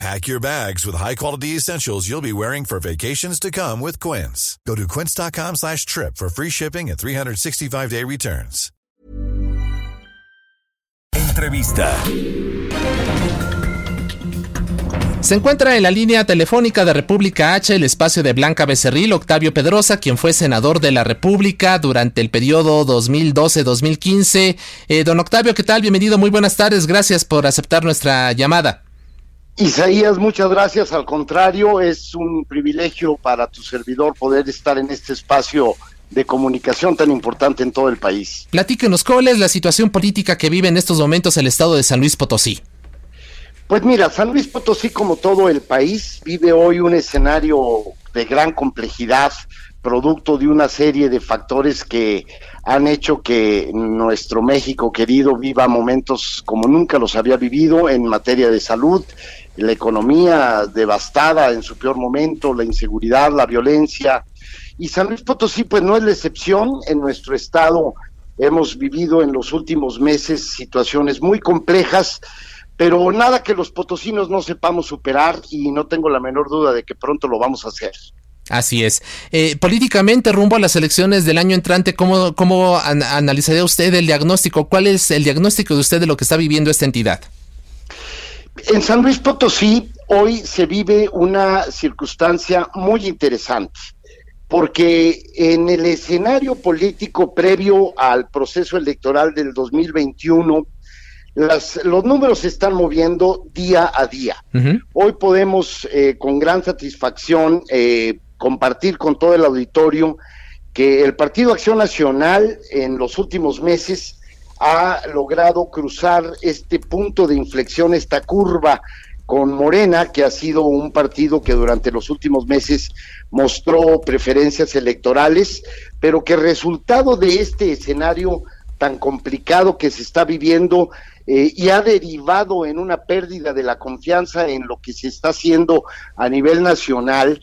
Pack your bags with high-quality essentials you'll be wearing for vacations to come with Quince. Go to quince.com slash trip for free shipping and 365-day returns. Entrevista. Se encuentra en la línea telefónica de República H el espacio de Blanca Becerril, Octavio Pedrosa, quien fue senador de la República durante el periodo 2012-2015. Eh, don Octavio, ¿qué tal? Bienvenido, muy buenas tardes, gracias por aceptar nuestra llamada. Isaías, muchas gracias. Al contrario, es un privilegio para tu servidor poder estar en este espacio de comunicación tan importante en todo el país. Platíquenos, ¿cuál es la situación política que vive en estos momentos el estado de San Luis Potosí? Pues mira, San Luis Potosí, como todo el país, vive hoy un escenario de gran complejidad, producto de una serie de factores que han hecho que nuestro México querido viva momentos como nunca los había vivido en materia de salud, la economía devastada en su peor momento, la inseguridad, la violencia. Y San Luis Potosí, pues no es la excepción. En nuestro estado hemos vivido en los últimos meses situaciones muy complejas pero nada que los potosinos no sepamos superar y no tengo la menor duda de que pronto lo vamos a hacer. Así es. Eh, políticamente, rumbo a las elecciones del año entrante, ¿cómo, cómo analizaría usted el diagnóstico? ¿Cuál es el diagnóstico de usted de lo que está viviendo esta entidad? En San Luis Potosí hoy se vive una circunstancia muy interesante, porque en el escenario político previo al proceso electoral del 2021, los números se están moviendo día a día. Hoy podemos eh, con gran satisfacción eh, compartir con todo el auditorio que el Partido Acción Nacional en los últimos meses ha logrado cruzar este punto de inflexión, esta curva con Morena, que ha sido un partido que durante los últimos meses mostró preferencias electorales, pero que resultado de este escenario tan complicado que se está viviendo eh, y ha derivado en una pérdida de la confianza en lo que se está haciendo a nivel nacional.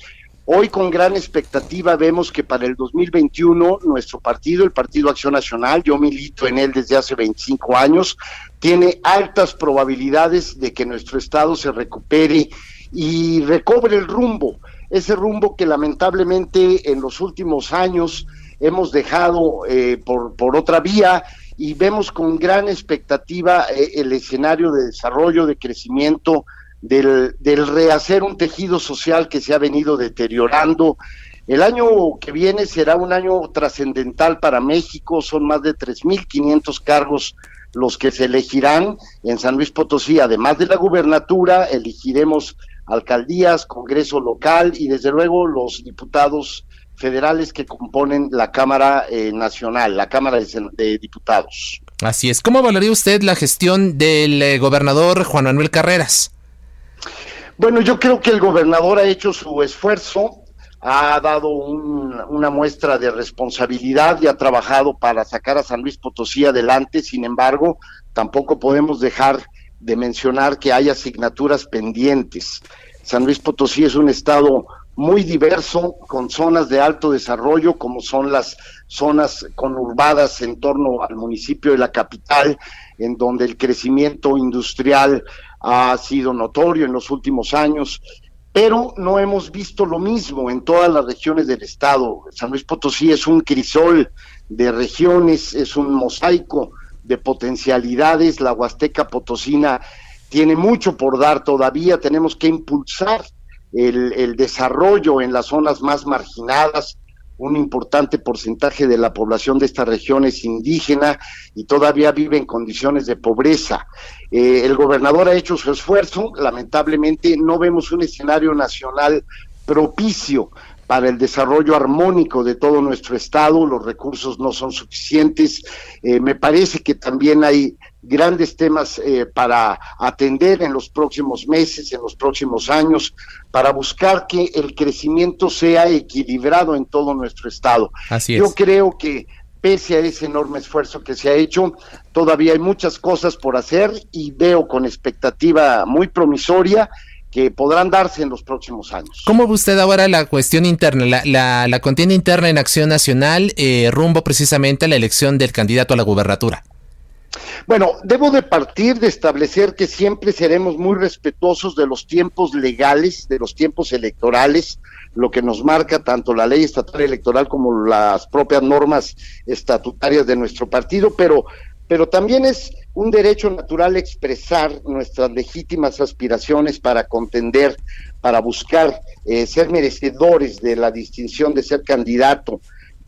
Hoy con gran expectativa vemos que para el 2021 nuestro partido, el Partido Acción Nacional, yo milito en él desde hace 25 años, tiene altas probabilidades de que nuestro Estado se recupere y recobre el rumbo, ese rumbo que lamentablemente en los últimos años hemos dejado eh, por, por otra vía y vemos con gran expectativa eh, el escenario de desarrollo, de crecimiento, del, rehacer un tejido social que se ha venido deteriorando. El año que viene será un año trascendental para México, son más de 3.500 cargos los que se elegirán en San Luis Potosí, además de la gubernatura, elegiremos alcaldías, Congreso local y desde luego los diputados federales que componen la Cámara eh, Nacional, la Cámara de, Diputados. Así es. ¿Cómo valoraría usted la gestión del eh, gobernador Juan Manuel Carreras? Bueno, yo creo que el gobernador ha hecho su esfuerzo, ha dado una muestra de responsabilidad y ha trabajado para sacar a San Luis Potosí adelante. Sin embargo, tampoco podemos dejar de mencionar que hay asignaturas pendientes. San Luis Potosí es un estado muy diverso, con zonas de alto desarrollo, como son las zonas conurbadas en torno al municipio de la capital, en donde el crecimiento industrial ha sido notorio en los últimos años, pero no hemos visto lo mismo en todas las regiones del estado. San Luis Potosí es un crisol de regiones, es un mosaico de potencialidades, la Huasteca Potosina tiene mucho por dar todavía, tenemos que impulsar el, desarrollo en las zonas más marginadas, un importante porcentaje de la población de esta región es indígena y todavía vive en condiciones de pobreza. Eh, el gobernador ha hecho su esfuerzo, lamentablemente no vemos un escenario nacional propicio para el desarrollo armónico de todo nuestro estado, los recursos no son suficientes. Eh, me parece que también hay grandes temas eh, para atender en los próximos meses, en los próximos años, para buscar que el crecimiento sea equilibrado en todo nuestro estado. Así Yo creo que pese a ese enorme esfuerzo que se ha hecho, todavía hay muchas cosas por hacer y veo con expectativa muy promisoria que podrán darse en los próximos años. ¿Cómo ve usted ahora la cuestión interna, la, la, la contienda interna en Acción Nacional eh, rumbo precisamente a la elección del candidato a la gubernatura? Bueno, debo de partir de establecer que siempre seremos muy respetuosos de los tiempos legales, de los tiempos electorales, lo que nos marca tanto la ley estatal electoral como las propias normas estatutarias de nuestro partido, pero, pero también es un derecho natural expresar nuestras legítimas aspiraciones para contender, para buscar eh, ser merecedores de la distinción de ser candidato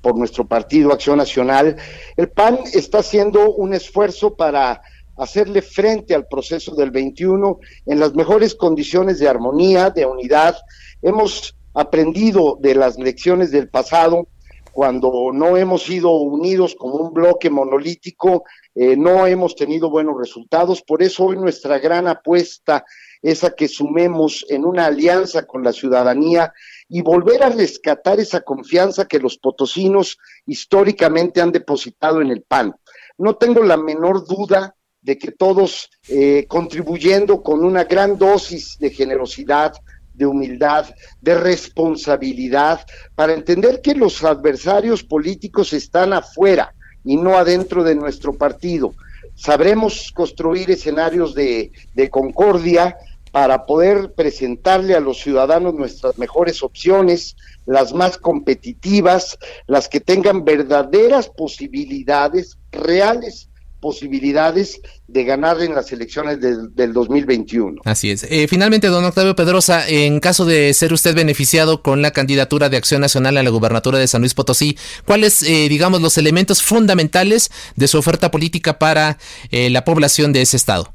por nuestro partido Acción Nacional. El PAN está haciendo un esfuerzo para hacerle frente al proceso del 21 en las mejores condiciones de armonía, de unidad. Hemos aprendido de las lecciones del pasado cuando no hemos sido unidos como un bloque monolítico, eh, no hemos tenido buenos resultados. Por eso hoy nuestra gran apuesta es a que sumemos en una alianza con la ciudadanía y volver a rescatar esa confianza que los potosinos históricamente han depositado en el PAN. No tengo la menor duda de que todos eh, contribuyendo con una gran dosis de generosidad, de humildad, de responsabilidad, para entender que los adversarios políticos están afuera y no adentro de nuestro partido. Sabremos construir escenarios de, de concordia para poder presentarle a los ciudadanos nuestras mejores opciones, las más competitivas, las que tengan verdaderas posibilidades reales posibilidades de ganar en las elecciones del 2021. Así es. Eh, finalmente, don Octavio Pedrosa, en caso de ser usted beneficiado con la candidatura de Acción Nacional a la gubernatura de San Luis Potosí, ¿cuáles, eh, digamos, los elementos fundamentales de su oferta política para eh, la población de ese estado?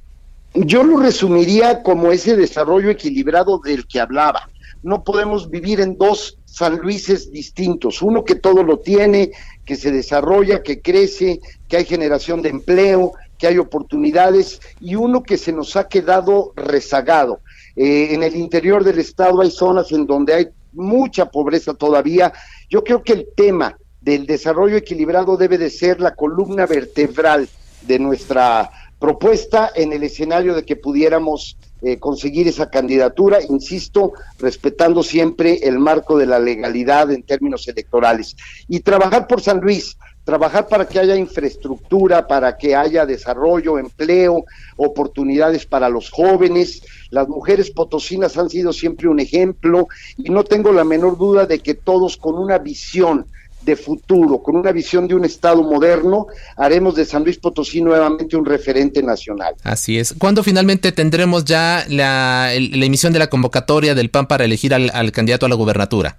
Yo lo resumiría como ese desarrollo equilibrado del que hablaba. No podemos vivir en dos San Luises distintos, uno que todo lo tiene, que se desarrolla, que crece, que hay generación de empleo, que hay oportunidades, y uno que se nos ha quedado rezagado. Eh, en el interior del estado hay zonas en donde hay mucha pobreza todavía. Yo creo que el tema del desarrollo equilibrado debe de ser la columna vertebral de nuestra propuesta en el escenario de que pudiéramos eh, conseguir esa candidatura, insisto, respetando siempre el marco de la legalidad en términos electorales. Y trabajar por San Luis, trabajar para que haya infraestructura, para que haya desarrollo, empleo, oportunidades para los jóvenes. Las mujeres potosinas han sido siempre un ejemplo y no tengo la menor duda de que todos con una visión de futuro, con una visión de un Estado moderno, haremos de San Luis Potosí nuevamente un referente nacional. Así es. ¿Cuándo finalmente tendremos ya la, emisión de la convocatoria del PAN para elegir al, candidato a la gubernatura?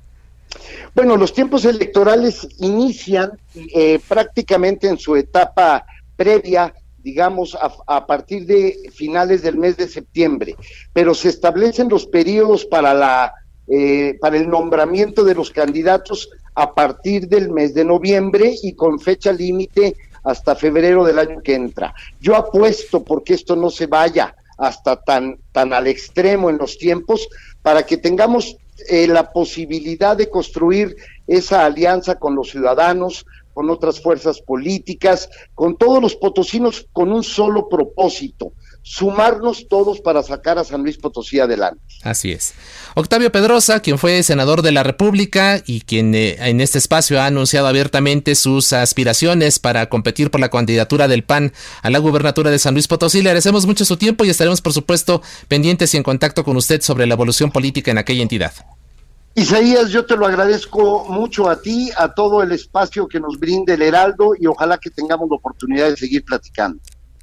Bueno, los tiempos electorales inician eh, prácticamente en su etapa previa digamos, a, partir de finales del mes de septiembre, pero se establecen los periodos para la eh, para el nombramiento de los candidatos a partir del mes de noviembre y con fecha límite hasta febrero del año que entra. Yo apuesto porque esto no se vaya hasta tan, tan al extremo en los tiempos para que tengamos eh, la posibilidad de construir esa alianza con los ciudadanos, con otras fuerzas políticas, con todos los potosinos con un solo propósito, sumarnos todos para sacar a San Luis Potosí adelante. Así es. Octavio Pedrosa, quien fue senador de la República y quien eh, en este espacio ha anunciado abiertamente sus aspiraciones para competir por la candidatura del PAN a la gubernatura de San Luis Potosí, le agradecemos mucho su tiempo y estaremos, por supuesto, pendientes y en contacto con usted sobre la evolución política en aquella entidad. Isaías, yo te lo agradezco mucho a ti, a todo el espacio que nos brinde el Heraldo y ojalá que tengamos la oportunidad de seguir platicando.